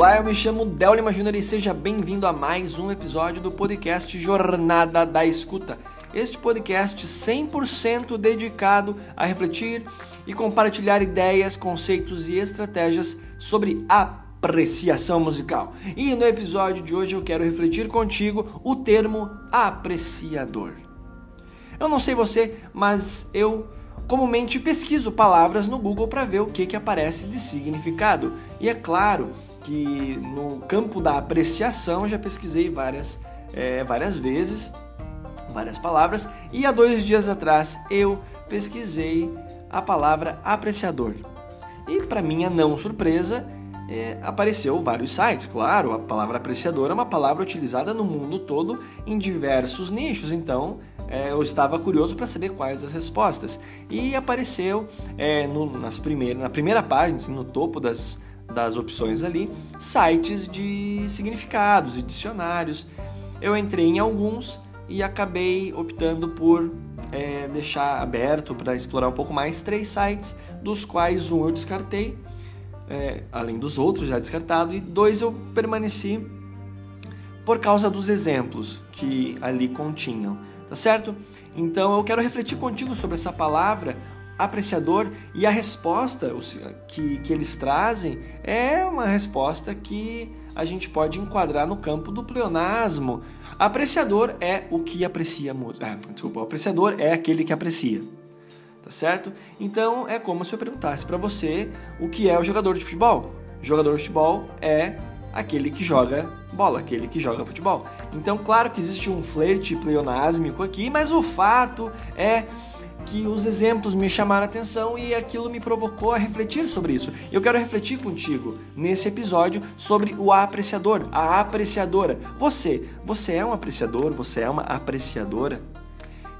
Olá, eu me chamo Del Lima Júnior e seja bem-vindo a mais um episódio do podcast Jornada da Escuta. Este podcast 100% dedicado a refletir e compartilhar ideias, conceitos e estratégias sobre apreciação musical. E no episódio de hoje eu quero refletir contigo o termo apreciador. Eu não sei você, mas eu comumente pesquiso palavras no Google para ver o que, que aparece de significado. E é claro que no campo da apreciação já pesquisei várias, é, várias vezes, várias palavras, e há dois dias atrás eu pesquisei a palavra apreciador. E para minha não surpresa, é, apareceu vários sites. Claro, a palavra apreciador é uma palavra utilizada no mundo todo em diversos nichos, então é, eu estava curioso para saber quais as respostas. E apareceu é, no, nas primeiras, na primeira página, assim, no topo das, das opções ali, sites de significados e dicionários. Eu entrei em alguns e acabei optando por é, deixar aberto para explorar um pouco mais três sites, dos quais um eu descartei, é, além dos outros já descartado, e dois eu permaneci por causa dos exemplos que ali continham, tá certo? Então eu quero refletir contigo sobre essa palavra apreciador e a resposta que, que eles trazem é uma resposta que a gente pode enquadrar no campo do pleonasmo. Apreciador é o que aprecia música. Ah, desculpa, apreciador é aquele que aprecia. Tá certo? Então é como se eu perguntasse para você o que é o jogador de futebol. jogador de futebol é aquele que joga bola, aquele que joga futebol. Então, claro que existe um flerte pleonásmico aqui, mas o fato é que os exemplos me chamaram a atenção e aquilo me provocou a refletir sobre isso. Eu quero refletir contigo nesse episódio sobre o apreciador, a apreciadora. Você, você é um apreciador, você é uma apreciadora?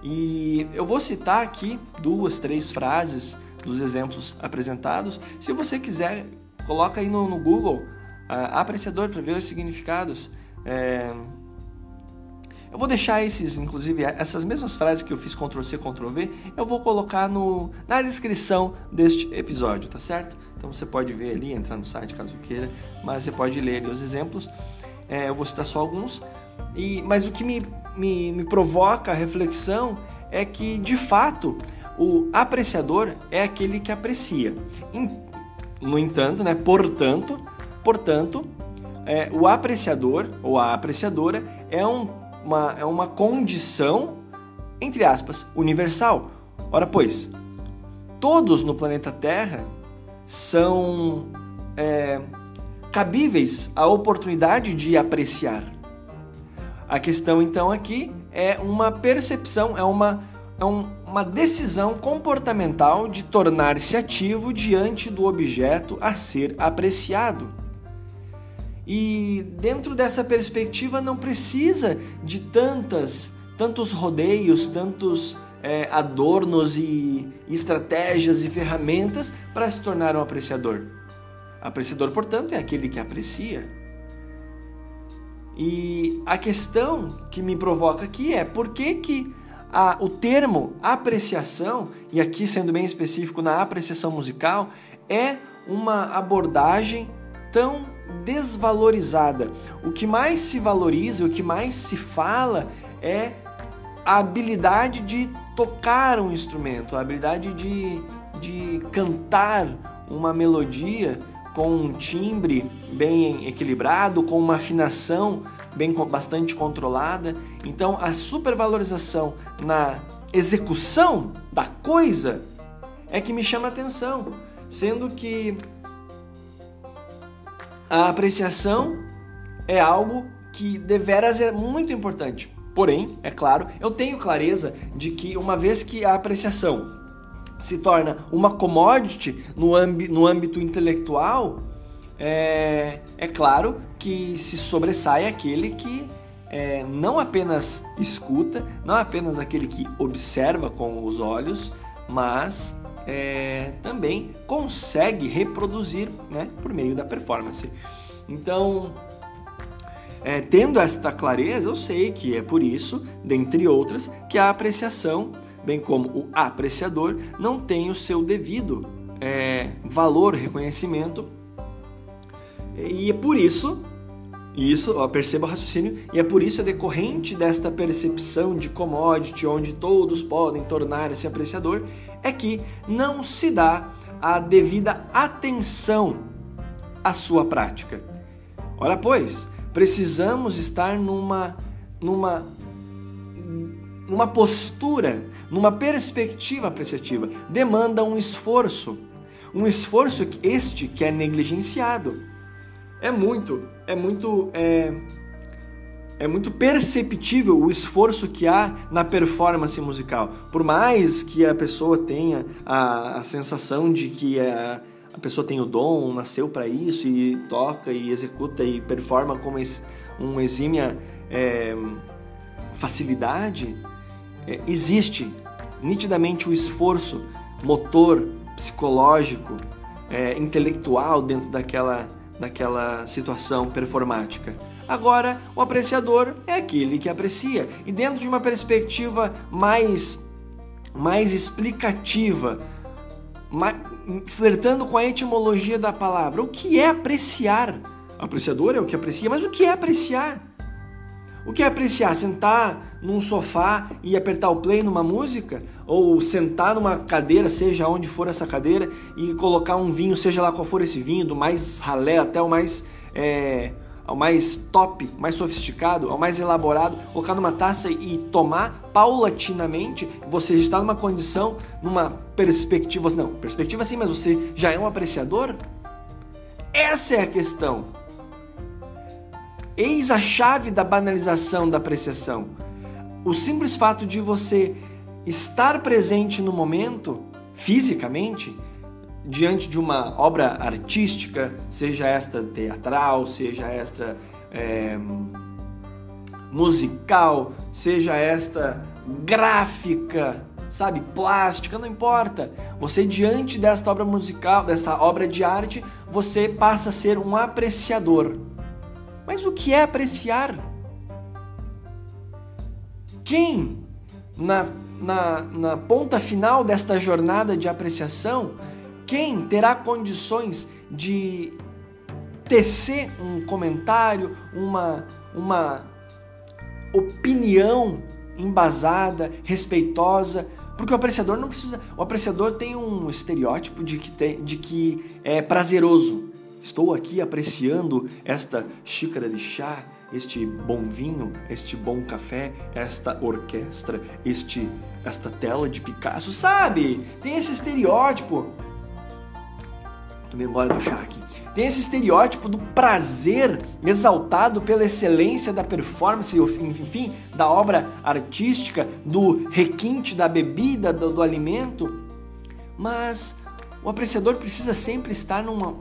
E eu vou citar aqui duas, três frases dos exemplos apresentados. Se você quiser, coloca aí no, no Google uh, apreciador para ver os significados. É, eu vou deixar esses, inclusive, essas mesmas frases que eu fiz Ctrl C, Ctrl V, eu vou colocar no, na descrição deste episódio, tá certo? Então você pode ver ali, entrar no site caso queira, mas você pode ler ali os exemplos. É, eu vou citar só alguns. E, mas o que me, me, me provoca a reflexão é que, de fato, o apreciador é aquele que aprecia. No entanto, né, portanto, portanto, é, o apreciador ou a apreciadora é um uma, é uma condição, entre aspas, universal. Ora, pois, todos no planeta Terra são é, cabíveis à oportunidade de apreciar. A questão então aqui é uma percepção, é uma, é um, uma decisão comportamental de tornar-se ativo diante do objeto a ser apreciado. E dentro dessa perspectiva não precisa de tantas, tantos rodeios, tantos é, adornos e estratégias e ferramentas para se tornar um apreciador. Apreciador, portanto, é aquele que aprecia. E a questão que me provoca aqui é por que, que a, o termo apreciação, e aqui sendo bem específico na apreciação musical, é uma abordagem tão desvalorizada. O que mais se valoriza, o que mais se fala é a habilidade de tocar um instrumento, a habilidade de, de cantar uma melodia com um timbre bem equilibrado, com uma afinação bem bastante controlada. Então, a supervalorização na execução da coisa é que me chama atenção, sendo que a apreciação é algo que deveras é muito importante. Porém, é claro, eu tenho clareza de que uma vez que a apreciação se torna uma commodity no, no âmbito intelectual, é, é claro que se sobressai aquele que é, não apenas escuta, não apenas aquele que observa com os olhos, mas é, também consegue reproduzir né, por meio da performance. Então, é, tendo esta clareza, eu sei que é por isso, dentre outras, que a apreciação, bem como o apreciador, não tem o seu devido é, valor, reconhecimento E é por isso, isso, ó, perceba o raciocínio, e é por isso é decorrente desta percepção de commodity, onde todos podem tornar-se apreciador, é que não se dá a devida atenção à sua prática. Ora, pois, precisamos estar numa, numa, numa postura, numa perspectiva apreciativa. Demanda um esforço, um esforço este que é negligenciado. É muito, é muito, é, é muito perceptível o esforço que há na performance musical. Por mais que a pessoa tenha a, a sensação de que a, a pessoa tem o dom, nasceu para isso e toca e executa e performa com uma exímia é, facilidade, é, existe nitidamente o esforço motor, psicológico, é, intelectual dentro daquela, daquela situação performática. Agora, o apreciador é aquele que aprecia. E dentro de uma perspectiva mais, mais explicativa, mais, flertando com a etimologia da palavra, o que é apreciar? O apreciador é o que aprecia, mas o que é apreciar? O que é apreciar? Sentar num sofá e apertar o play numa música? Ou sentar numa cadeira, seja onde for essa cadeira, e colocar um vinho, seja lá qual for esse vinho, do mais ralé até o mais. É ao mais top, mais sofisticado, ao mais elaborado, colocar numa taça e tomar paulatinamente, você já está numa condição, numa perspectiva, não, perspectiva sim, mas você já é um apreciador? Essa é a questão. Eis a chave da banalização da apreciação. O simples fato de você estar presente no momento, fisicamente, diante de uma obra artística, seja esta teatral, seja esta é, musical, seja esta gráfica, sabe, plástica, não importa. Você diante desta obra musical, desta obra de arte, você passa a ser um apreciador. Mas o que é apreciar? Quem na, na, na ponta final desta jornada de apreciação quem terá condições de tecer um comentário, uma, uma opinião embasada, respeitosa, porque o apreciador não precisa. O apreciador tem um estereótipo de que, tem, de que é prazeroso. Estou aqui apreciando esta xícara de chá, este bom vinho, este bom café, esta orquestra, este esta tela de Picasso, sabe? Tem esse estereótipo tomei um do chá aqui. Tem esse estereótipo do prazer exaltado pela excelência da performance, enfim, da obra artística, do requinte da bebida, do, do alimento. Mas o apreciador precisa sempre estar numa,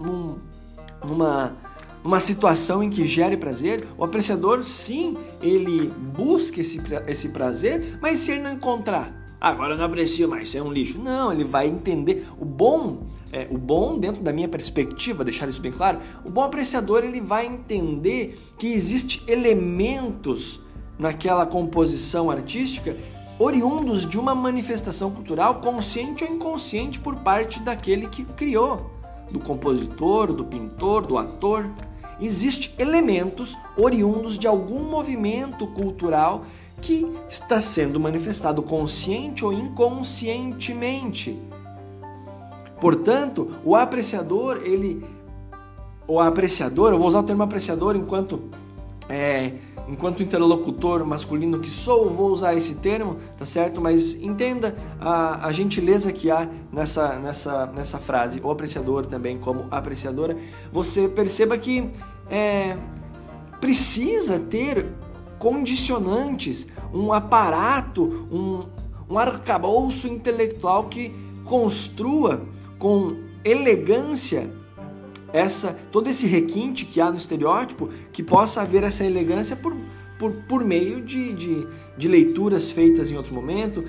numa, numa situação em que gere prazer. O apreciador, sim, ele busca esse, esse prazer, mas se ele não encontrar, agora eu não aprecio mais, isso é um lixo. Não, ele vai entender. O bom é, o bom, dentro da minha perspectiva, deixar isso bem claro, o bom apreciador ele vai entender que existe elementos naquela composição artística oriundos de uma manifestação cultural consciente ou inconsciente por parte daquele que criou, do compositor, do pintor, do ator. Existem elementos oriundos de algum movimento cultural que está sendo manifestado consciente ou inconscientemente Portanto, o apreciador, ele. O apreciador, eu vou usar o termo apreciador enquanto. É, enquanto interlocutor masculino que sou, vou usar esse termo, tá certo? Mas entenda a, a gentileza que há nessa, nessa, nessa frase, o apreciador também como apreciadora. Você perceba que é, precisa ter condicionantes, um aparato, um, um arcabouço intelectual que construa com elegância essa todo esse requinte que há no estereótipo, que possa haver essa elegância por, por, por meio de, de, de leituras feitas em outro momento,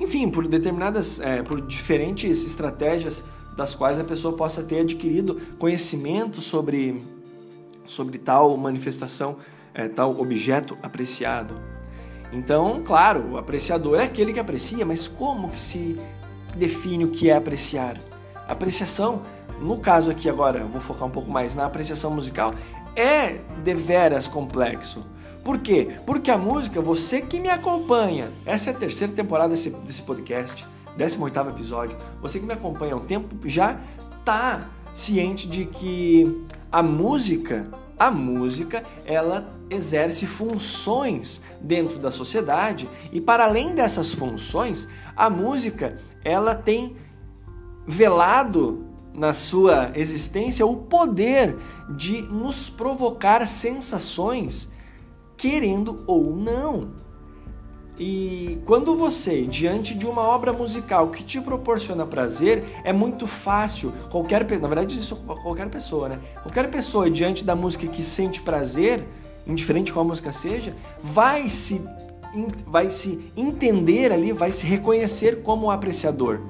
enfim, por determinadas, é, por diferentes estratégias das quais a pessoa possa ter adquirido conhecimento sobre, sobre tal manifestação, é, tal objeto apreciado. Então, claro, o apreciador é aquele que aprecia, mas como que se define o que é apreciar. Apreciação no caso aqui agora, vou focar um pouco mais na apreciação musical, é deveras complexo. Por quê? Porque a música, você que me acompanha, essa é a terceira temporada desse, desse podcast, 18 episódio, você que me acompanha há um tempo já tá ciente de que a música, a música, ela exerce funções dentro da sociedade e para além dessas funções, a música, ela tem velado na sua existência o poder de nos provocar sensações querendo ou não. E quando você, diante de uma obra musical que te proporciona prazer, é muito fácil, qualquer na verdade isso qualquer pessoa, né? Qualquer pessoa diante da música que sente prazer, indiferente qual a música seja, vai se vai se entender ali, vai se reconhecer como apreciador.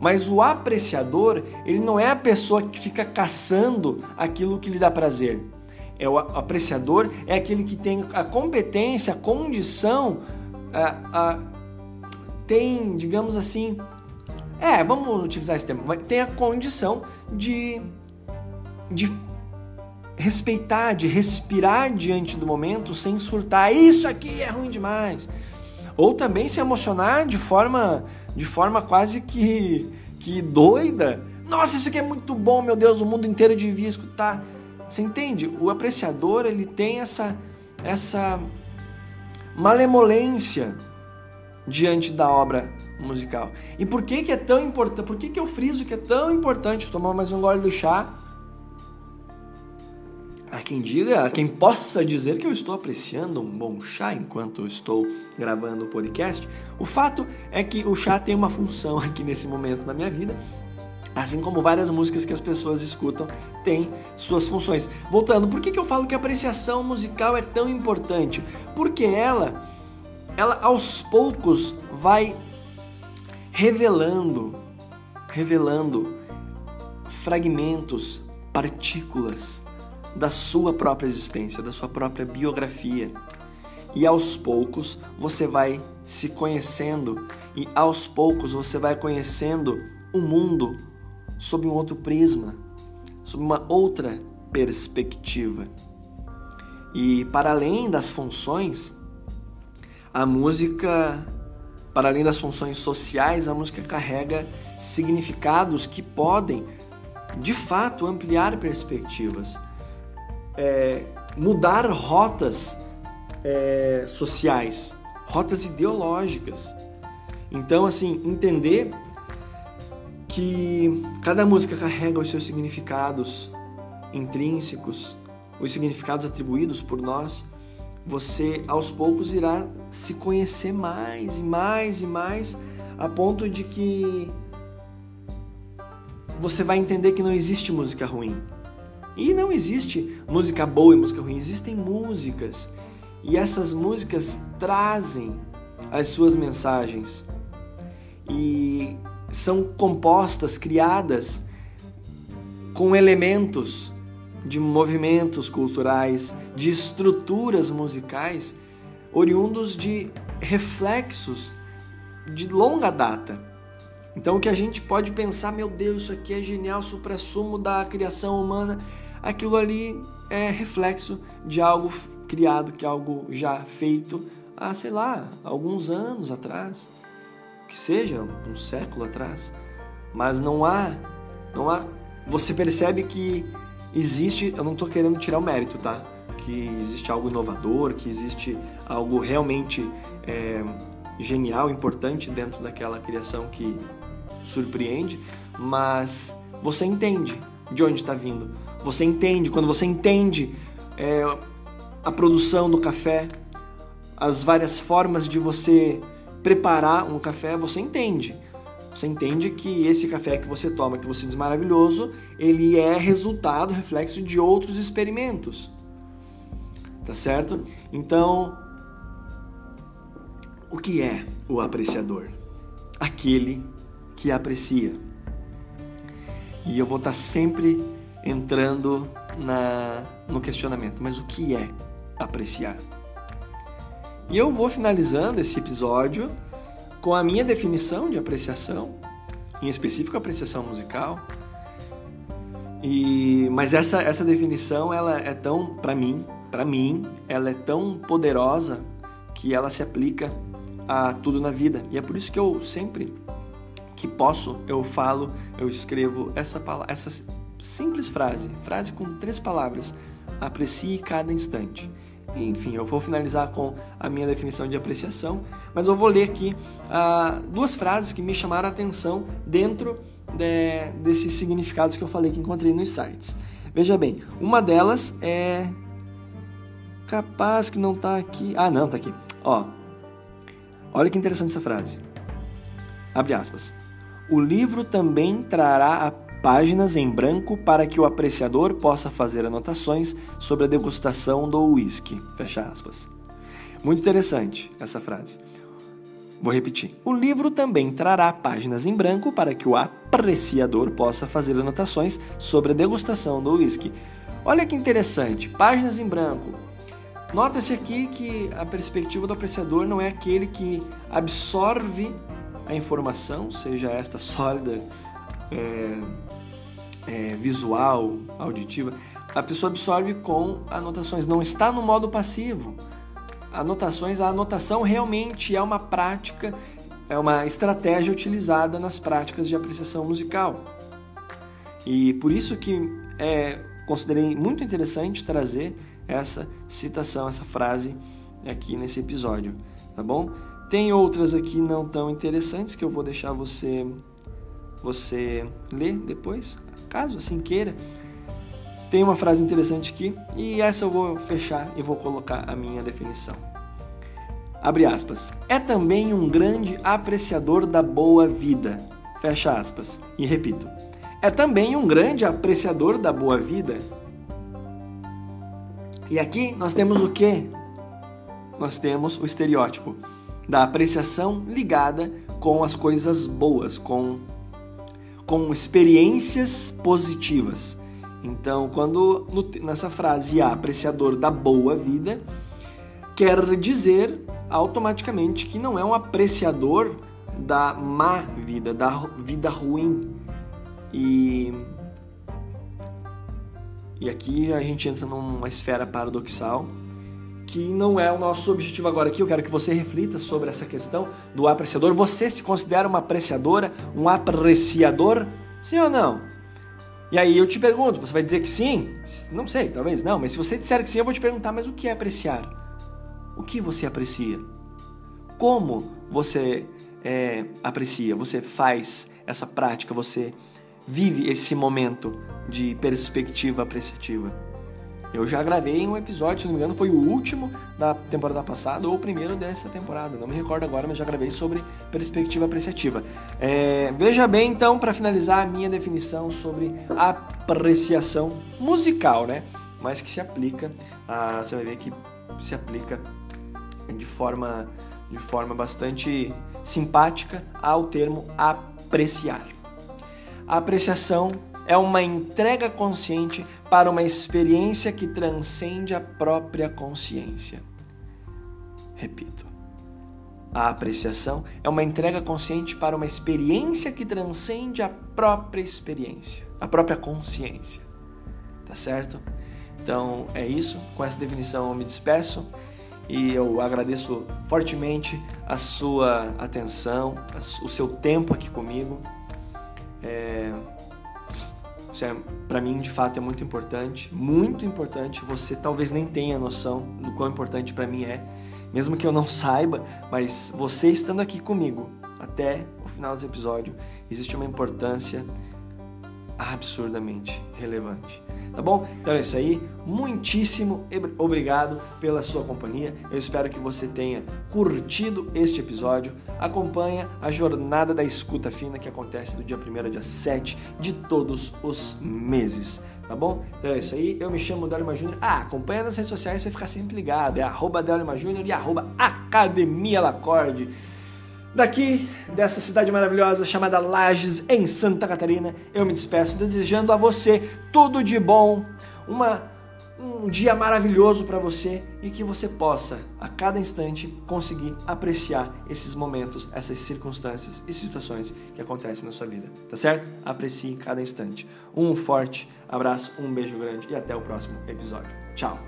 Mas o apreciador, ele não é a pessoa que fica caçando aquilo que lhe dá prazer é o apreciador, é aquele que tem a competência, a condição, a, a, tem, digamos assim, é, vamos utilizar esse termo, tem a condição de, de respeitar, de respirar diante do momento sem surtar, isso aqui é ruim demais. Ou também se emocionar de forma, de forma quase que, que doida. Nossa, isso aqui é muito bom, meu Deus, o mundo inteiro devia escutar. Você entende? O apreciador ele tem essa essa malemolência diante da obra musical. E por que que é tão importante? Por que que eu friso que é tão importante tomar mais um gole do chá? Há quem diga, há quem possa dizer que eu estou apreciando um bom chá enquanto estou gravando o podcast. O fato é que o chá tem uma função aqui nesse momento na minha vida Assim como várias músicas que as pessoas escutam têm suas funções. Voltando, por que, que eu falo que a apreciação musical é tão importante? Porque ela, ela aos poucos vai revelando, revelando fragmentos, partículas da sua própria existência, da sua própria biografia. E aos poucos você vai se conhecendo e aos poucos você vai conhecendo o mundo sob um outro prisma, sob uma outra perspectiva. E para além das funções, a música, para além das funções sociais, a música carrega significados que podem, de fato, ampliar perspectivas, é, mudar rotas é, sociais, rotas ideológicas. Então, assim, entender que cada música carrega os seus significados intrínsecos, os significados atribuídos por nós, você aos poucos irá se conhecer mais e mais e mais, a ponto de que você vai entender que não existe música ruim. E não existe música boa e música ruim, existem músicas. E essas músicas trazem as suas mensagens. E são compostas, criadas com elementos de movimentos culturais, de estruturas musicais oriundos de reflexos de longa data. Então o que a gente pode pensar, meu Deus, isso aqui é genial, supra-sumo da criação humana, aquilo ali é reflexo de algo criado, que é algo já feito há, sei lá, alguns anos atrás que seja, um século atrás, mas não há, não há, você percebe que existe, eu não estou querendo tirar o mérito, tá? Que existe algo inovador, que existe algo realmente é, genial, importante dentro daquela criação que surpreende, mas você entende de onde está vindo. Você entende, quando você entende é, a produção do café, as várias formas de você preparar um café, você entende. Você entende que esse café que você toma, que você diz maravilhoso, ele é resultado, reflexo de outros experimentos. Tá certo? Então, o que é o apreciador? Aquele que aprecia. E eu vou estar sempre entrando na, no questionamento, mas o que é apreciar? E eu vou finalizando esse episódio com a minha definição de apreciação, em específico apreciação musical, E, mas essa, essa definição, ela é tão, para mim, para mim, ela é tão poderosa que ela se aplica a tudo na vida. E é por isso que eu sempre que posso, eu falo, eu escrevo essa, essa simples frase, frase com três palavras: aprecie cada instante. Enfim, eu vou finalizar com a minha definição de apreciação, mas eu vou ler aqui ah, duas frases que me chamaram a atenção dentro de, desses significados que eu falei que encontrei nos sites. Veja bem, uma delas é capaz que não está aqui. Ah, não, está aqui. Ó, olha que interessante essa frase. Abre aspas. O livro também trará páginas em branco para que o apreciador possa fazer anotações sobre a degustação do uísque. Fecha aspas. Muito interessante essa frase. Vou repetir. O livro também trará páginas em branco para que o apreciador possa fazer anotações sobre a degustação do uísque. Olha que interessante, páginas em branco. Nota-se aqui que a perspectiva do apreciador não é aquele que absorve a informação, seja esta sólida, é, é, visual, auditiva. A pessoa absorve com anotações, não está no modo passivo anotações, a anotação realmente é uma prática, é uma estratégia utilizada nas práticas de apreciação musical. E por isso que é, considerei muito interessante trazer essa citação, essa frase aqui nesse episódio, tá bom? Tem outras aqui não tão interessantes que eu vou deixar você você ler depois, caso assim queira. Tem uma frase interessante aqui e essa eu vou fechar e vou colocar a minha definição. Abre aspas. É também um grande apreciador da boa vida. Fecha aspas. E repito. É também um grande apreciador da boa vida. E aqui nós temos o quê? Nós temos o estereótipo da apreciação ligada com as coisas boas, com com experiências positivas. Então, quando nessa frase há apreciador da boa vida, quer dizer automaticamente que não é um apreciador da má vida, da vida ruim. E e aqui a gente entra numa esfera paradoxal que não é o nosso objetivo agora aqui. Eu quero que você reflita sobre essa questão do apreciador. Você se considera uma apreciadora, um apreciador? Sim ou não? E aí eu te pergunto, você vai dizer que sim? Não sei, talvez não, mas se você disser que sim, eu vou te perguntar, mas o que é apreciar? O que você aprecia? Como você é, aprecia? Você faz essa prática? Você vive esse momento de perspectiva apreciativa? Eu já gravei um episódio, se não me engano, foi o último da temporada passada ou o primeiro dessa temporada. Não me recordo agora, mas já gravei sobre perspectiva apreciativa. É, veja bem, então, para finalizar, a minha definição sobre apreciação musical, né? Mas que se aplica, a, você vai ver que se aplica de forma, de forma bastante simpática ao termo apreciar. A apreciação é uma entrega consciente para uma experiência que transcende a própria consciência. Repito. A apreciação é uma entrega consciente para uma experiência que transcende a própria experiência, a própria consciência. Tá certo? Então é isso. Com essa definição eu me despeço e eu agradeço fortemente a sua atenção, o seu tempo aqui comigo. É, isso é, para mim, de fato, é muito importante, muito importante. Você talvez nem tenha noção do quão importante para mim é, mesmo que eu não saiba, mas você estando aqui comigo até o final desse episódio, existe uma importância absurdamente relevante. Tá bom? Então é isso aí. Muitíssimo obrigado pela sua companhia. Eu espero que você tenha curtido este episódio. Acompanha a jornada da escuta fina que acontece do dia 1 ao dia 7 de todos os meses. Tá bom? Então é isso aí. Eu me chamo Delma Júnior. Ah, acompanha nas redes sociais, vai ficar sempre ligado. É arroba Delma Júnior e arroba Academia Lacorde Daqui, dessa cidade maravilhosa chamada Lages, em Santa Catarina, eu me despeço desejando a você tudo de bom, uma, um dia maravilhoso para você e que você possa, a cada instante, conseguir apreciar esses momentos, essas circunstâncias e situações que acontecem na sua vida, tá certo? Aprecie cada instante. Um forte abraço, um beijo grande e até o próximo episódio. Tchau!